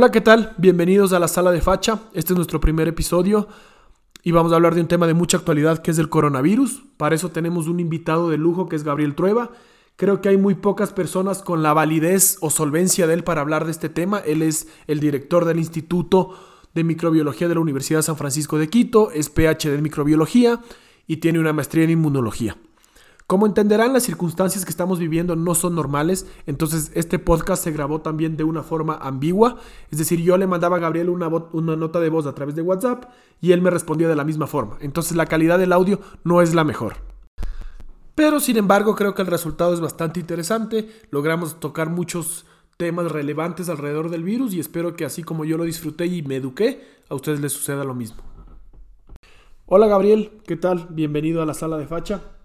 Hola, ¿qué tal? Bienvenidos a la sala de facha. Este es nuestro primer episodio y vamos a hablar de un tema de mucha actualidad que es el coronavirus. Para eso tenemos un invitado de lujo que es Gabriel Trueba. Creo que hay muy pocas personas con la validez o solvencia de él para hablar de este tema. Él es el director del Instituto de Microbiología de la Universidad San Francisco de Quito, es PhD en microbiología y tiene una maestría en inmunología. Como entenderán, las circunstancias que estamos viviendo no son normales, entonces este podcast se grabó también de una forma ambigua, es decir, yo le mandaba a Gabriel una, una, nota de voz a través de WhatsApp y él me respondía de la misma forma, entonces la calidad del audio no es la mejor. Pero sin embargo creo que el resultado es bastante interesante, logramos tocar muchos temas relevantes alrededor del virus y espero que así como yo lo disfruté y me eduqué, a ustedes les suceda lo mismo. Hola Gabriel, ¿qué tal? Bienvenido a la sala de facha.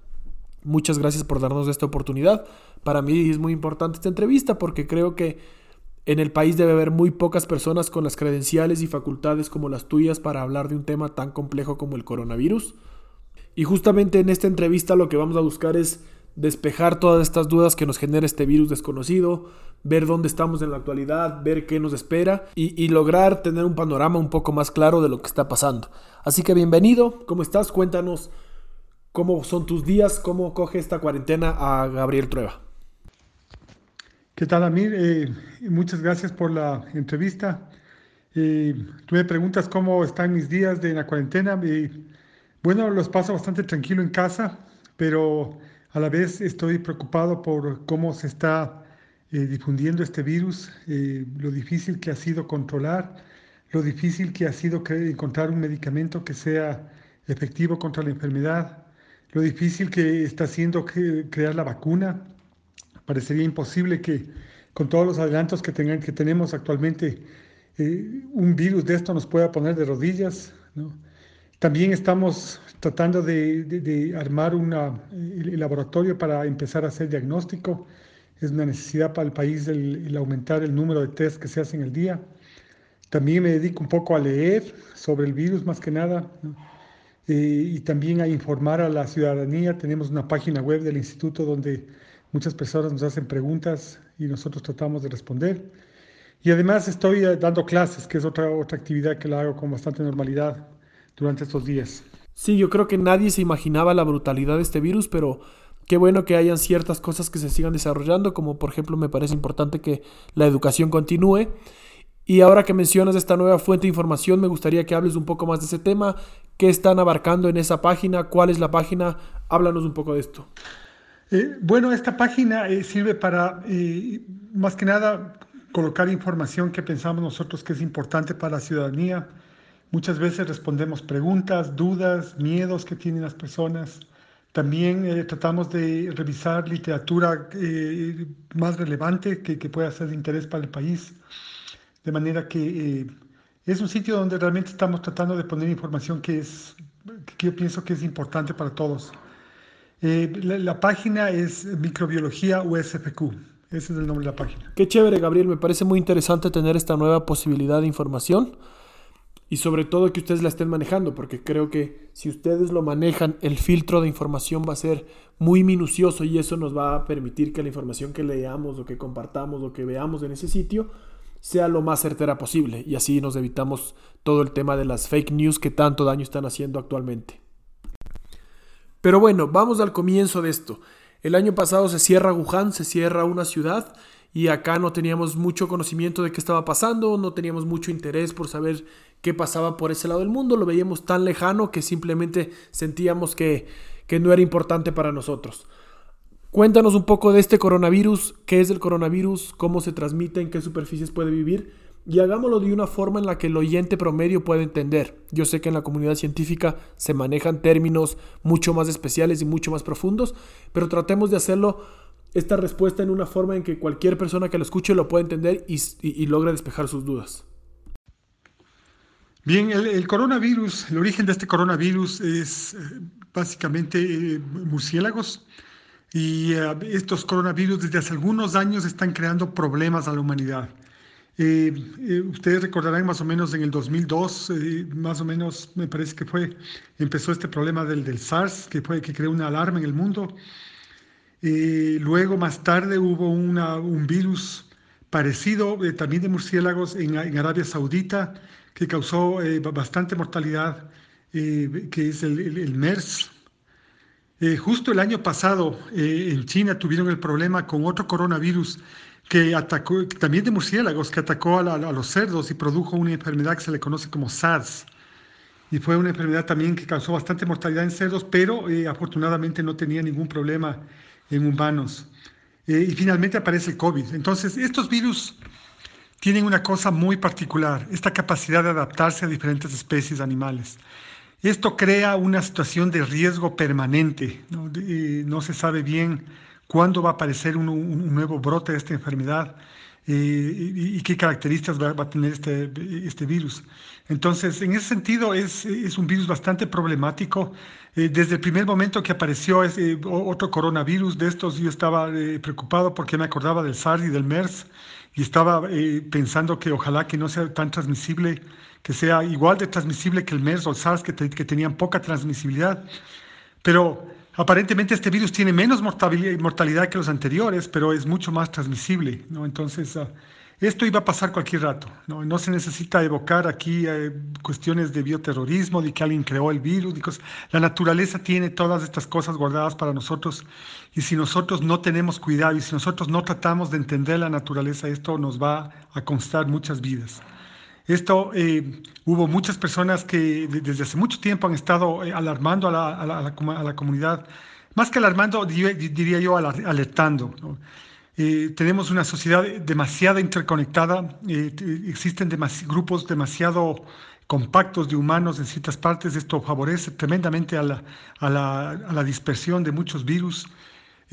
Muchas gracias por darnos esta oportunidad. Para mí es muy importante esta entrevista porque creo que en el país debe haber muy pocas personas con las credenciales y facultades como las tuyas para hablar de un tema tan complejo como el coronavirus. Y justamente en esta entrevista lo que vamos a buscar es despejar todas estas dudas que nos genera este virus desconocido, ver dónde estamos en la actualidad, ver qué nos espera y, y, lograr tener un panorama un poco más claro de lo que está pasando. Así que bienvenido, ¿cómo estás? Cuéntanos ¿Cómo son tus días? ¿Cómo coge esta cuarentena a Gabriel Trueba? ¿Qué tal, Amir? Eh, muchas gracias por la entrevista. Eh, tú me preguntas cómo están mis días de la cuarentena. Eh, bueno, los paso bastante tranquilo en casa, pero a la vez estoy preocupado por cómo se está difundiendo este virus, lo difícil que ha sido controlar, lo difícil que ha sido encontrar un medicamento que sea efectivo contra la enfermedad lo difícil que está haciendo crear la vacuna. Parecería imposible que con todos los adelantos que tenemos actualmente, eh, un virus de esto nos pueda poner de rodillas. También estamos tratando de, armar una, el laboratorio para empezar a hacer diagnóstico. Es una necesidad para el país el, aumentar el número de test que se hacen al día. También me dedico un poco a leer sobre el virus más que nada. Eh, y también a informar a la ciudadanía. Tenemos una página web del instituto donde muchas personas nos hacen preguntas y nosotros tratamos de responder. Y además estoy eh, dando clases, que es otra, otra actividad que la hago con bastante normalidad durante estos días. Sí, yo creo que nadie se imaginaba la brutalidad de este virus, pero qué bueno que hayan ciertas cosas que se sigan desarrollando, como por ejemplo me parece importante que la educación continúe y ahora que mencionas esta nueva fuente de información, me gustaría que hables un poco más de ese tema. ¿Qué están abarcando en esa página? ¿Cuál es la página? Háblanos un poco de esto. Eh, bueno, esta página eh, sirve para, eh, más que nada, colocar información que pensamos nosotros que es importante para la ciudadanía. Muchas veces respondemos preguntas, dudas, miedos que tienen las personas. También tratamos de revisar literatura más relevante que, que pueda ser de interés para el país. De manera que eh, es un sitio donde realmente estamos tratando de poner información que, es, que yo pienso que es importante para todos. Eh, la, página es Microbiología USFQ. Ese es el nombre de la página. Qué chévere, Gabriel. Me parece muy interesante tener esta nueva posibilidad de información y sobre todo que ustedes la estén manejando, porque creo que si ustedes lo manejan, el filtro de información va a ser muy minucioso y eso nos va a permitir que la información que leamos o que compartamos o que veamos en ese sitio sea lo más certera posible y así nos evitamos todo el tema de las fake news que tanto daño están haciendo actualmente. Pero bueno, vamos al comienzo de esto. El año pasado se cierra Wuhan, se cierra una ciudad y acá no teníamos mucho conocimiento de qué estaba pasando, no teníamos mucho interés por saber qué pasaba por ese lado del mundo, lo veíamos tan lejano que simplemente sentíamos que, que no era importante para nosotros. Cuéntanos un poco de este coronavirus, qué es el coronavirus, cómo se transmite, en qué superficies puede vivir y hagámoslo de una forma en la que el oyente promedio pueda entender. Yo sé que en la comunidad científica se manejan términos mucho más especiales y mucho más profundos, pero tratemos de hacerlo esta respuesta en una forma en que cualquier persona que lo escuche lo pueda entender y, logre despejar sus dudas. Bien, el, coronavirus, el origen de este coronavirus es eh, básicamente eh, murciélagos. Y eh, estos coronavirus desde hace algunos años están creando problemas a la humanidad. Eh, eh, ustedes recordarán más o menos en el 2002, más o menos me parece que fue, empezó este problema del, del SARS, que fue que creó una alarma en el mundo. luego, más tarde, hubo una, un virus parecido también de murciélagos en, Arabia Saudita que causó bastante mortalidad, que es el MERS, eh, justo el año pasado eh, en China tuvieron el problema con otro coronavirus que atacó, también de murciélagos, que atacó a, los cerdos y produjo una enfermedad que se le conoce como SARS. Y fue una enfermedad también que causó bastante mortalidad en cerdos, pero eh, afortunadamente no tenía ningún problema en humanos. y finalmente aparece el COVID. Entonces, estos virus tienen una cosa muy particular, esta capacidad de adaptarse a diferentes especies animales. Esto crea una situación de riesgo permanente. No, se sabe bien cuándo va a aparecer un, nuevo brote de esta enfermedad eh, y, qué características va, a tener este, este, virus. Entonces, en ese sentido, es, un virus bastante problemático. Eh, desde el primer momento que apareció ese, otro coronavirus de estos, yo estaba eh, preocupado porque me acordaba del SARS y del MERS y estaba pensando que ojalá que no sea tan transmisible que sea igual de transmisible que el MERS o el SARS, que, tenían poca transmisibilidad. Pero aparentemente este virus tiene menos mortalidad que los anteriores, pero es mucho más transmisible. ¿no? Entonces, ah, esto iba a pasar cualquier rato. No, no se necesita evocar aquí eh, cuestiones de bioterrorismo, de que alguien creó el virus. La naturaleza tiene todas estas cosas guardadas para nosotros y si nosotros no tenemos cuidado y si nosotros no tratamos de entender la naturaleza, esto nos va a constar muchas vidas. Esto, eh, hubo muchas personas que desde hace mucho tiempo han estado eh, alarmando a la, comunidad, más que alarmando, diría yo, alertando. Eh, tenemos una sociedad demasiado interconectada, existen grupos demasiado compactos de humanos en ciertas partes, esto favorece tremendamente a la dispersión de muchos virus.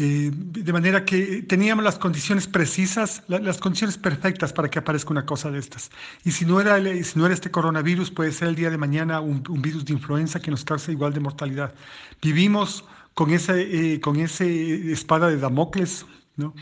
Eh, de manera que teníamos las condiciones precisas, las condiciones perfectas para que aparezca una cosa de estas. Y si no era, si no era este coronavirus, puede ser el día de mañana un, virus de influenza que nos causa igual de mortalidad. Vivimos con ese, eh, con ese espada de Damocles, ¿no?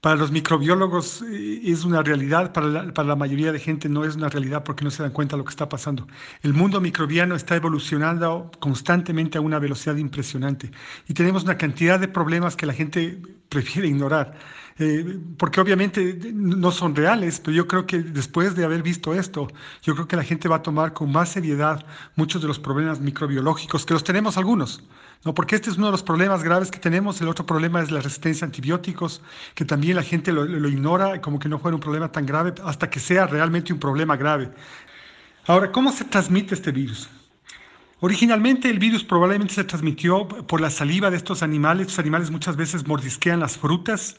Para los microbiólogos eh, es una realidad, para la, mayoría de gente no es una realidad porque no se dan cuenta de lo que está pasando. El mundo microbiano está evolucionando constantemente a una velocidad impresionante y tenemos una cantidad de problemas que la gente prefiere ignorar. Eh, porque obviamente no son reales, pero yo creo que después de haber visto esto, yo creo que la gente va a tomar con más seriedad muchos de los problemas microbiológicos, que los tenemos algunos, ¿no? porque este es uno de los problemas graves que tenemos, el otro problema es la resistencia a antibióticos, que también la gente lo, lo ignora como que no fuera un problema tan grave hasta que sea realmente un problema grave. Ahora, ¿cómo se transmite este virus? Originalmente el virus probablemente se transmitió por la saliva de estos animales. Estos animales muchas veces mordisquean las frutas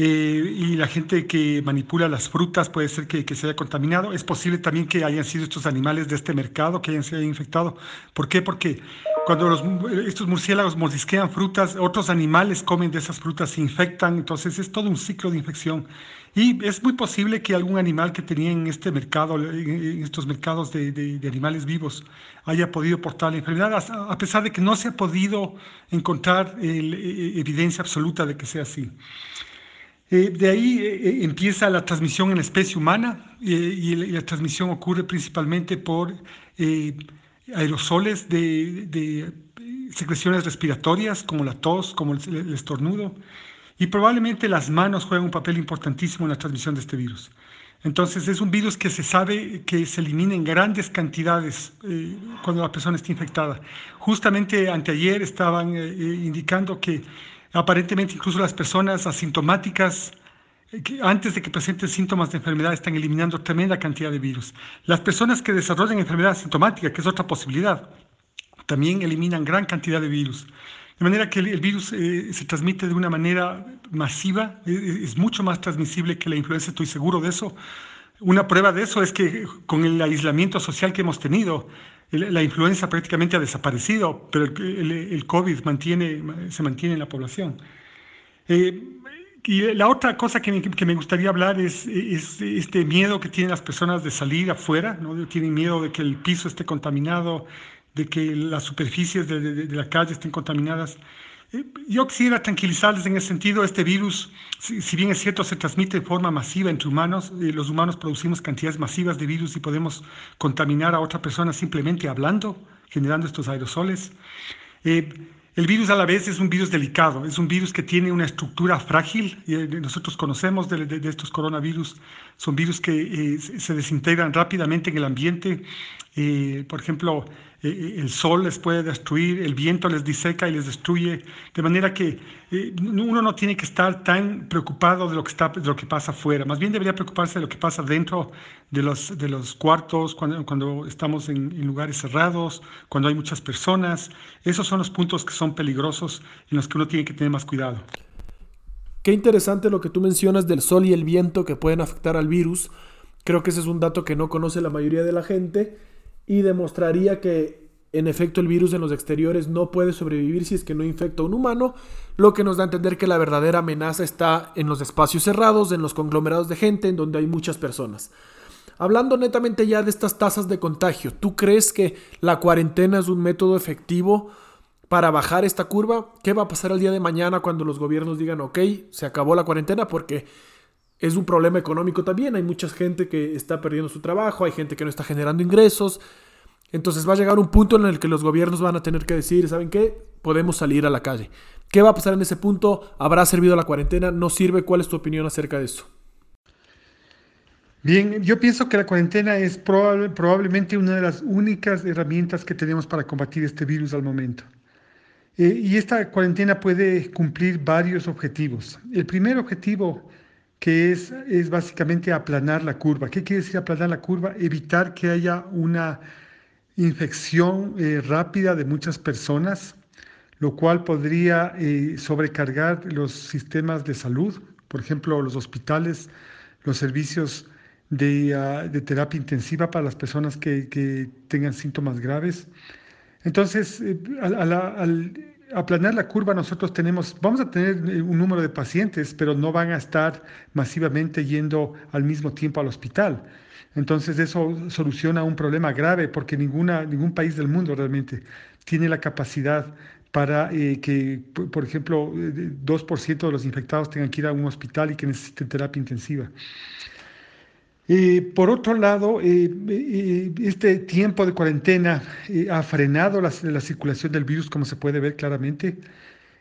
eh, y la gente que manipula las frutas puede ser que, se haya contaminado. Es posible también que hayan sido estos animales de este mercado que hayan sido infectados. ¿Por qué? Porque cuando estos murciélagos mordisquean frutas, otros animales comen de esas frutas, se infectan, entonces es todo un ciclo de infección. Y es muy posible que algún animal que tenía en este mercado, en estos mercados de, animales vivos, haya podido portar la enfermedad, a pesar de que no se ha podido encontrar eh, evidencia absoluta de que sea así. Eh, de ahí eh, eh, empieza la transmisión en la especie humana y, la transmisión ocurre principalmente por aerosoles de, secreciones respiratorias como la tos, como el, estornudo y probablemente las manos juegan un papel importantísimo en la transmisión de este virus. Entonces es un virus que se sabe que se elimina en grandes cantidades cuando la persona está infectada. Justamente anteayer estaban indicando que Aparentemente incluso las personas asintomáticas, eh, antes de que presenten síntomas de enfermedad, están eliminando tremenda cantidad de virus. Las personas que desarrollan enfermedad asintomática, que es otra posibilidad, también eliminan gran cantidad de virus. De manera que el, virus eh, se transmite de una manera masiva, eh, es mucho más transmisible que la influenza, estoy seguro de eso. Una prueba de eso es que con el aislamiento social que hemos tenido, la influenza prácticamente ha desaparecido, pero el, COVID mantiene, se mantiene en la población. Eh, y la otra cosa que me, gustaría hablar es, este miedo que tienen las personas de salir afuera, ¿no? tienen miedo de que el piso esté contaminado, de que las superficies de la calle estén contaminadas. Yo quisiera tranquilizarles en ese sentido, este virus, si, bien es cierto, se transmite de forma masiva entre humanos, los humanos producimos cantidades masivas de virus y podemos contaminar a otra persona simplemente hablando, generando estos aerosoles. Eh, el virus a la vez es un virus delicado, es un virus que tiene una estructura frágil. Eh, nosotros conocemos de, estos coronavirus, son virus que eh, se desintegran rápidamente en el ambiente. Por ejemplo, eh, eh, el sol les puede destruir, el viento les diseca y les destruye, de manera que eh, uno no tiene que estar tan preocupado de lo que, está, de lo que pasa afuera, más bien debería preocuparse de lo que pasa dentro de los, de los cuartos, cuando, cuando estamos en, en lugares cerrados, cuando hay muchas personas. Esos son los puntos que son peligrosos en los que uno tiene que tener más cuidado. Qué interesante lo que tú mencionas del sol y el viento que pueden afectar al virus. Creo que ese es un dato que no conoce la mayoría de la gente y demostraría que en efecto el virus en los exteriores no puede sobrevivir si es que no infecta a un humano, lo que nos da a entender que la verdadera amenaza está en los espacios cerrados, en los conglomerados de gente, en donde hay muchas personas. Hablando netamente ya de estas tasas de contagio, ¿tú crees que la cuarentena es un método efectivo para bajar esta curva? ¿Qué va a pasar el día de mañana cuando los gobiernos digan, ok, se acabó la cuarentena? Porque es un problema económico también. Hay mucha gente que está perdiendo su trabajo, hay gente que no está generando ingresos. Entonces va a llegar un punto en el que los gobiernos van a tener que decir, ¿saben qué? Podemos salir a la calle. ¿Qué va a pasar en ese punto? ¿Habrá servido la cuarentena? ¿No sirve? ¿Cuál es tu opinión acerca de eso? Bien, yo pienso que la cuarentena es probablemente una de las únicas herramientas que tenemos para combatir este virus al momento. Eh, y esta cuarentena puede cumplir varios objetivos. El primer objetivo que es, es básicamente aplanar la curva. ¿Qué quiere decir aplanar la curva? Evitar que haya una infección eh, rápida de muchas personas, lo cual podría eh, sobrecargar los sistemas de salud, por ejemplo, los hospitales, los servicios de, ah, de terapia intensiva para las personas que, que tengan síntomas graves. Entonces, eh, al, aplanar la curva nosotros tenemos, vamos a tener eh, un número de pacientes, pero no van a estar masivamente yendo al mismo tiempo al hospital. Entonces eso soluciona un problema grave porque ninguna, ningún país del mundo realmente tiene la capacidad para eh, que, por ejemplo, 2% de los infectados tengan que ir a un hospital y que necesiten terapia intensiva. Eh, por otro lado, eh, eh, este tiempo de cuarentena ha frenado la, circulación del virus, como se puede ver claramente,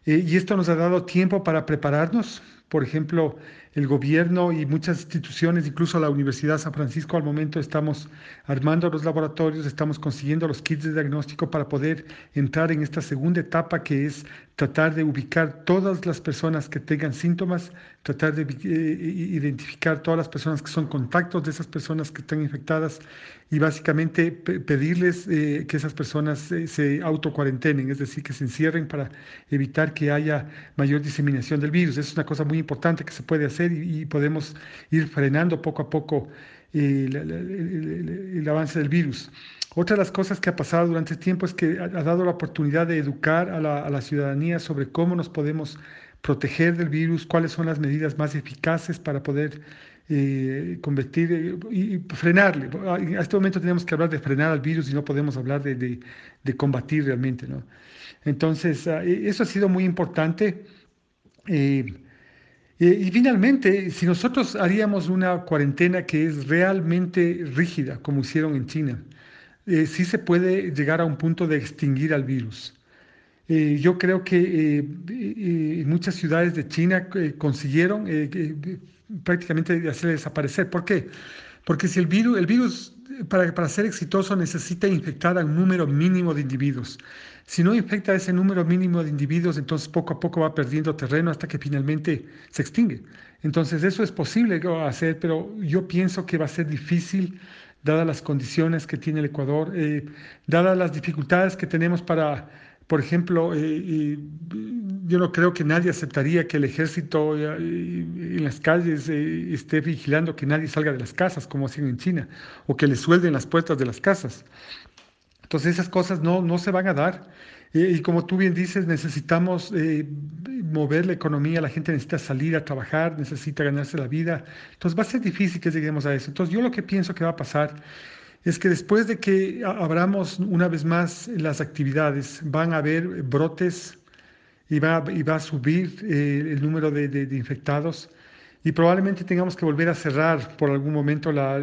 y esto nos ha dado tiempo para prepararnos. Por ejemplo, el gobierno y muchas instituciones, incluso la Universidad San Francisco, al momento estamos armando los laboratorios, estamos consiguiendo los kits de diagnóstico para poder entrar en esta segunda etapa que es tratar de ubicar todas las personas que tengan síntomas, tratar de eh, identificar todas las personas que son contactos de esas personas que están infectadas y básicamente pedirles eh, que esas personas eh, se autocuarentenen, es decir, que se encierren para evitar que haya mayor diseminación del virus. Es una cosa muy importante que se puede hacer y, podemos ir frenando poco a poco el, el, avance del virus. Otra de las cosas que ha pasado durante este tiempo es que ha, dado la oportunidad de educar a la, a la, ciudadanía sobre cómo nos podemos proteger del virus, cuáles son las medidas más eficaces para poder eh, convertir eh, y frenarle. En este momento tenemos que hablar de frenar al virus y no podemos hablar de, de, combatir realmente. ¿no? Entonces, ah, e, eso ha sido muy importante. Eh, y finalmente, si nosotros haríamos una cuarentena que es realmente rígida, como hicieron en China, eh, sí se puede llegar a un punto de extinguir al virus. Eh, yo creo que eh, muchas ciudades de China consiguieron prácticamente hacer desaparecer. ¿Por qué? Porque si el virus, el virus para, para ser exitoso necesita infectar a un número mínimo de individuos. Si no infecta ese número mínimo de individuos, entonces poco a poco va perdiendo terreno hasta que finalmente se extingue. Entonces eso es posible hacer, pero yo pienso que va a ser difícil dadas las condiciones que tiene el Ecuador, eh, dadas las dificultades que tenemos para, por ejemplo, eh, yo no creo que nadie aceptaría que el ejército eh, en las calles esté vigilando que nadie salga de las casas, como hacen en China, o que le suelden las puertas de las casas. Entonces esas cosas no, no se van a dar. y como tú bien dices, necesitamos eh, mover la economía, la gente necesita salir a trabajar, necesita ganarse la vida. Entonces va a ser difícil que lleguemos a eso. Entonces yo lo que pienso que va a pasar es que después de que abramos una vez más las actividades, van a haber brotes y va, y va a subir eh, el número de, de, infectados y probablemente tengamos que volver a cerrar por algún momento la,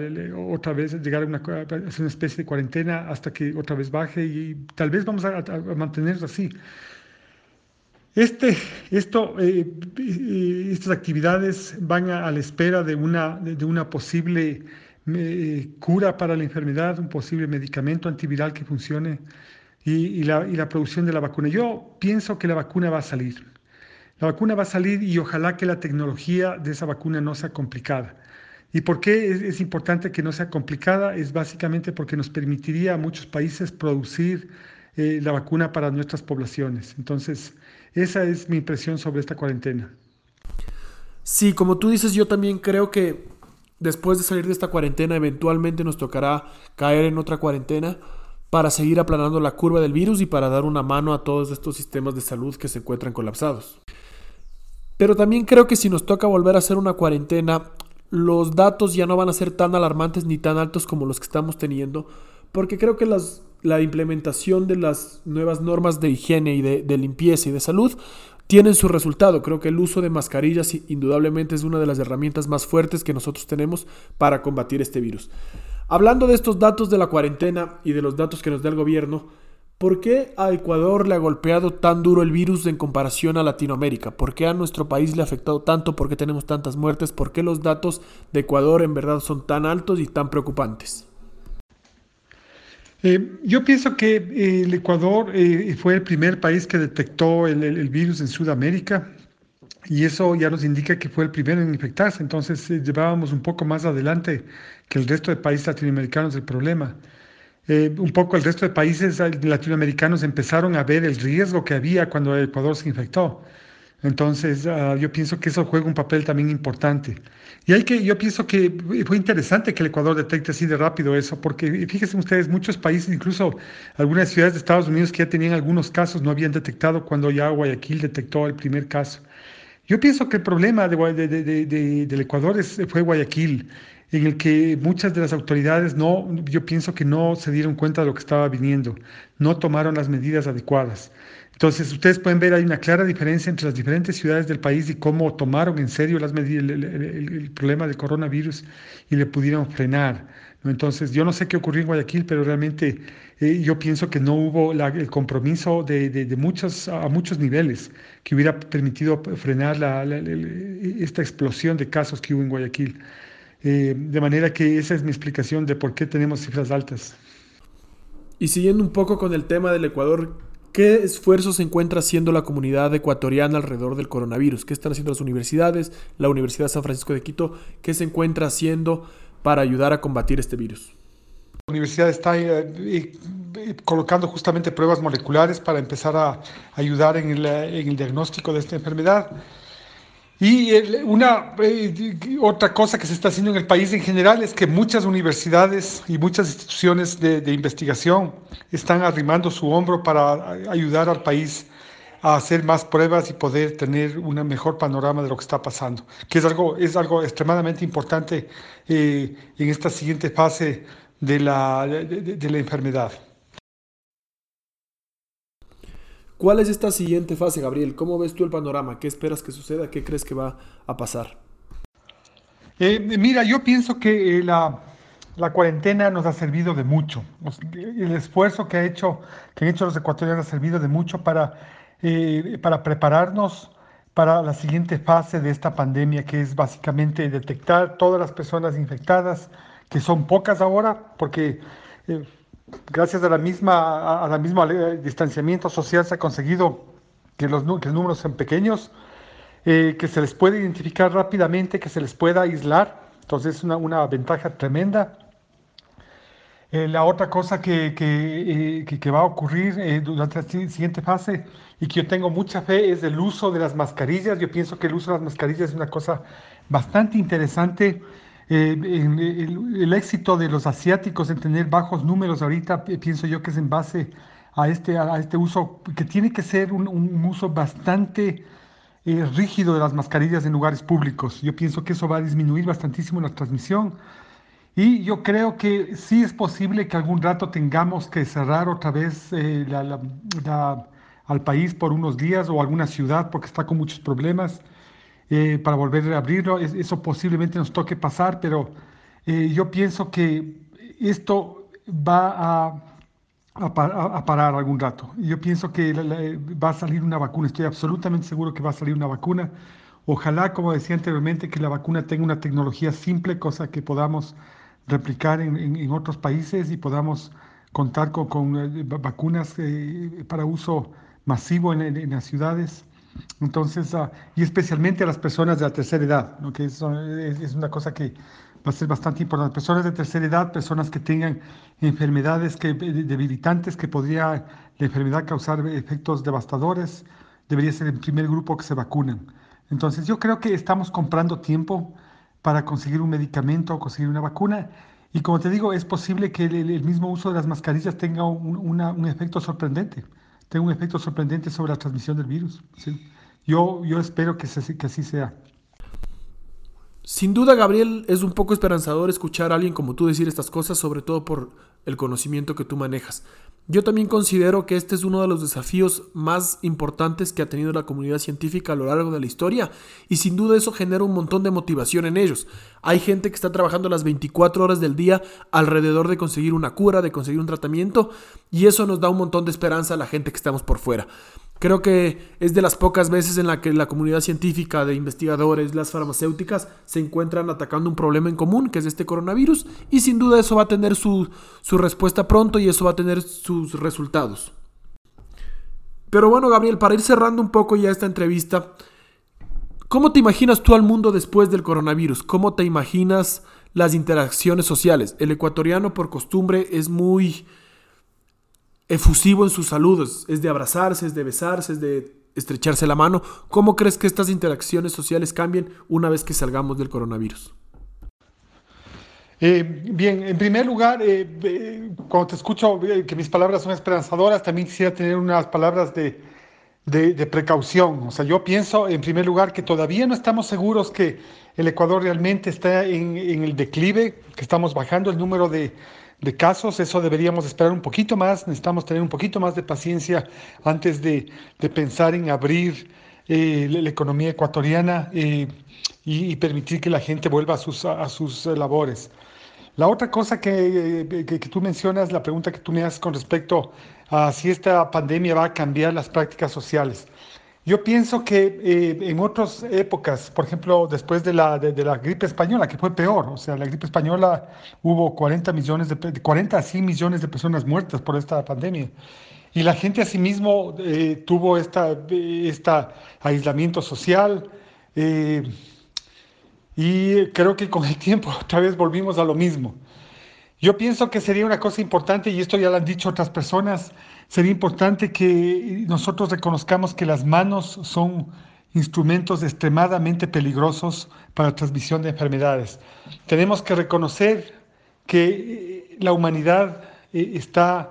otra vez, llegar a una, una, especie de cuarentena hasta que otra vez baje y tal vez vamos a, a mantenerlo así. Este, esto, eh, eh, estas actividades van a, la espera de una, de una posible eh, cura para la enfermedad, un posible medicamento antiviral que funcione y, la, producción de la vacuna. Yo pienso que la vacuna va a salir. La vacuna va a salir y ojalá que la tecnología de esa vacuna no sea complicada. ¿Y por qué es, importante que no sea complicada? Es básicamente porque nos permitiría a muchos países producir eh, la vacuna para nuestras poblaciones. Entonces, esa es mi impresión sobre esta cuarentena. Sí, como tú dices, yo también creo que después de salir de esta cuarentena, eventualmente nos tocará caer en otra cuarentena para seguir aplanando la curva del virus y para dar una mano a todos estos sistemas de salud que se encuentran colapsados. Pero también creo que si nos toca volver a hacer una cuarentena, los datos ya no van a ser tan alarmantes ni tan altos como los que estamos teniendo, porque creo que la implementación de las nuevas normas de higiene y de, limpieza y de salud tienen su resultado. Creo que el uso de mascarillas indudablemente es una de las herramientas más fuertes que nosotros tenemos para combatir este virus. Hablando de estos datos de la cuarentena y de los datos que nos da el gobierno, ¿Por qué a Ecuador le ha golpeado tan duro el virus en comparación a Latinoamérica? ¿Por qué a nuestro país le ha afectado tanto? ¿Por qué tenemos tantas muertes? ¿Por qué los datos de Ecuador en verdad son tan altos y tan preocupantes? Eh, yo pienso que eh, el Ecuador eh, fue el primer país que detectó el, virus en Sudamérica y eso ya nos indica que fue el primero en infectarse. Entonces llevábamos un poco más adelante que el resto de países latinoamericanos el problema. Un poco el resto de países latinoamericanos empezaron a ver el riesgo que había cuando Ecuador se infectó. Entonces, ah, yo pienso que eso juega un papel también importante. Y hay que, yo pienso que fue interesante que el Ecuador detecte así de rápido eso, porque fíjense ustedes, muchos países, incluso algunas ciudades de Estados Unidos que ya tenían algunos casos, no habían detectado cuando ya Guayaquil detectó el primer caso. Yo pienso que el problema del Ecuador fue Guayaquil en el que muchas de las autoridades no, yo pienso que no se dieron cuenta de lo que estaba viniendo, no tomaron las medidas adecuadas. Entonces, ustedes pueden ver, hay una clara diferencia entre las diferentes ciudades del país y cómo tomaron en serio el, problema del coronavirus y le pudieron frenar. Entonces, yo no sé qué ocurrió en Guayaquil, pero realmente eh, yo pienso que no hubo el compromiso de, muchos, a muchos niveles que hubiera permitido frenar esta explosión de casos que hubo en Guayaquil. Eh, de manera que esa es mi explicación de por qué tenemos cifras altas. Y siguiendo un poco con el tema del Ecuador, ¿qué esfuerzos se encuentra haciendo la comunidad ecuatoriana alrededor del coronavirus? ¿Qué están haciendo las universidades, la Universidad San Francisco de Quito? ¿Qué se encuentra haciendo para ayudar a combatir este virus? La universidad está eh, eh, colocando justamente pruebas moleculares para empezar a ayudar en el diagnóstico de esta enfermedad. Y una eh, otra cosa que se está haciendo en el país en general es que muchas universidades y muchas instituciones de, investigación están arrimando su hombro para ayudar al país a hacer más pruebas y poder tener un mejor panorama de lo que está pasando, que es algo, es algo extremadamente importante eh, en esta siguiente fase de la, de la enfermedad. ¿Cuál es esta siguiente fase, Gabriel? ¿Cómo ves tú el panorama? ¿Qué esperas que suceda? ¿Qué crees que va a pasar? Eh, mira, yo pienso que eh, la, cuarentena nos ha servido de mucho. El esfuerzo que, ha hecho, que han hecho los ecuatorianos ha servido de mucho para, eh, para prepararnos para la siguiente fase de esta pandemia, que es básicamente detectar todas las personas infectadas, que son pocas ahora, porque gracias a la misma, a la misma distanciamiento social se ha conseguido que los, números sean pequeños, eh, que se les puede identificar rápidamente, que se les pueda aislar. Entonces es una, ventaja tremenda. Eh, la otra cosa que, que, eh, va a ocurrir durante la siguiente fase y que yo tengo mucha fe es el uso de las mascarillas. Yo pienso que el uso de las mascarillas es una cosa bastante interesante eh, el, éxito de los asiáticos en tener bajos números ahorita pienso yo que es en base a este, a este uso, que tiene que ser un, uso bastante eh, rígido de las mascarillas en lugares públicos. Yo pienso que eso va a disminuir bastantísimo la transmisión. Y yo creo que sí es posible que algún rato tengamos que cerrar otra vez eh, al país por unos días o alguna ciudad porque está con muchos problemas. Eh, para volver a abrirlo. eso posiblemente nos toque pasar, pero eh, yo pienso que esto va a, parar algún rato. Yo pienso que va a salir una vacuna, estoy absolutamente seguro que va a salir una vacuna. Ojalá, como decía anteriormente, que la vacuna tenga una tecnología simple, cosa que podamos replicar en, otros países y podamos contar con, eh, vacunas eh, para uso masivo en, las ciudades. Entonces, ah, y especialmente a las personas de la tercera edad, que es, es, una cosa que va a ser bastante importante. Personas de tercera edad, personas que tengan enfermedades que, debilitantes que podría la enfermedad causar efectos devastadores, debería ser el primer grupo que se vacunan. Entonces yo creo que estamos comprando tiempo para conseguir un medicamento o conseguir una vacuna. Y como te digo, es posible que el, mismo uso de las mascarillas tenga un, efecto sorprendente, tenga un efecto sorprendente sobre la transmisión del virus. Yo, yo espero que, que así sea. Sin duda, Gabriel, es un poco esperanzador escuchar a alguien como tú decir estas cosas, sobre todo por el conocimiento que tú manejas. Yo también considero que este es uno de los desafíos más importantes que ha tenido la comunidad científica a lo largo de la historia y sin duda eso genera un montón de motivación en ellos. Hay gente que está trabajando las 24 horas del día alrededor de conseguir una cura, de conseguir un tratamiento y eso nos da un montón de esperanza a la gente que estamos por fuera. Creo que es de las pocas veces en la que la comunidad científica de investigadores, las farmacéuticas, se encuentran atacando un problema en común, que es este coronavirus, y sin duda eso va a tener su, su respuesta pronto y eso va a tener sus resultados. Pero bueno, Gabriel, para ir cerrando un poco ya esta entrevista, ¿cómo te imaginas tú al mundo después del coronavirus? ¿Cómo te imaginas las interacciones sociales? El ecuatoriano por costumbre es muy efusivo en sus saludos, es de abrazarse, es de besarse, es de estrecharse la mano. ¿Cómo crees que estas interacciones sociales cambien una vez que salgamos del coronavirus? Eh, bien, en primer lugar, eh, eh, cuando te escucho que mis palabras son esperanzadoras, también quisiera tener unas palabras de, precaución. O sea, yo pienso, en primer lugar, que todavía no estamos seguros que el Ecuador realmente está en el declive, que estamos bajando el número de, de casos, eso deberíamos esperar un poquito más, necesitamos tener un poquito más de paciencia antes de, pensar en abrir eh, la, economía ecuatoriana eh, y, permitir que la gente vuelva a sus, a, sus eh, labores. La otra cosa que, que, tú mencionas, la pregunta que tú me haces con respecto a si esta pandemia va a cambiar las prácticas sociales. Yo pienso que eh, en otras épocas, por ejemplo, después de la, de, la gripe española, que fue peor, o sea, la gripe española hubo 40 millones de, 40 a 100 millones de personas muertas por esta pandemia. Y la gente asimismo eh, tuvo esta, esta aislamiento social. Eh, y creo que con el tiempo otra vez volvimos a lo mismo. Yo pienso que sería una cosa importante, y esto ya lo han dicho otras personas, sería importante que nosotros reconozcamos que las manos son instrumentos extremadamente peligrosos para la transmisión de enfermedades. Tenemos que reconocer que eh, la humanidad eh, está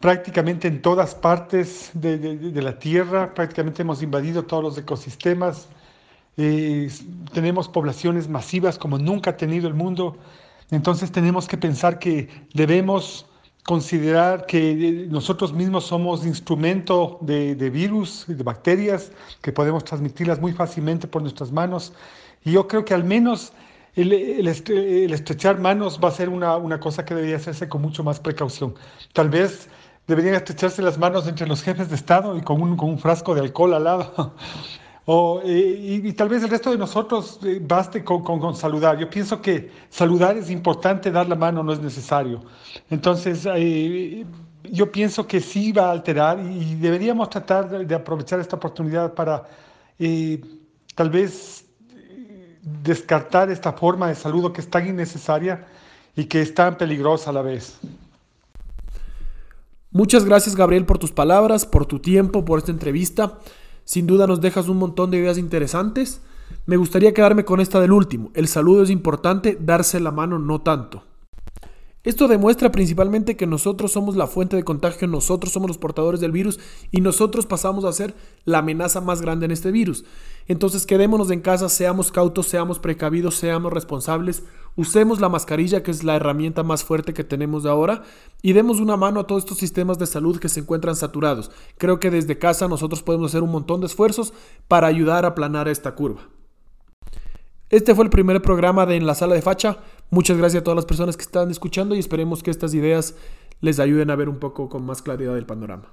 prácticamente en todas partes de, la Tierra, prácticamente hemos invadido todos los ecosistemas, eh, tenemos poblaciones masivas como nunca ha tenido el mundo, entonces tenemos que pensar que debemos considerar que nosotros mismos somos instrumento de, virus, de bacterias, que podemos transmitirlas muy fácilmente por nuestras manos. Y yo creo que al menos el, estrechar manos va a ser una, cosa que debería hacerse con mucho más precaución. Tal vez deberían estrecharse las manos entre los jefes de Estado y con un, con un frasco de alcohol al lado. O, eh, y, tal vez el resto de nosotros eh, baste con, con, saludar. Yo pienso que saludar es importante, dar la mano no es necesario. Entonces, eh, yo pienso que sí va a alterar y deberíamos tratar de, aprovechar esta oportunidad para tal vez descartar esta forma de saludo que es tan innecesaria y que es tan peligrosa a la vez. Muchas gracias Gabriel por tus palabras, por tu tiempo, por esta entrevista. Sin duda nos dejas un montón de ideas interesantes. Me gustaría quedarme con esta del último. El saludo es importante, darse la mano no tanto. Esto demuestra principalmente que nosotros somos la fuente de contagio, nosotros somos los portadores del virus y nosotros pasamos a ser la amenaza más grande en este virus. Entonces quedémonos en casa, seamos cautos, seamos precavidos, seamos responsables, usemos la mascarilla que es la herramienta más fuerte que tenemos ahora y demos una mano a todos estos sistemas de salud que se encuentran saturados. Creo que desde casa nosotros podemos hacer un montón de esfuerzos para ayudar a aplanar esta curva. Este fue el primer programa de En la Sala de Facha. Muchas gracias a todas las personas que están escuchando y esperemos que estas ideas les ayuden a ver un poco con más claridad el panorama.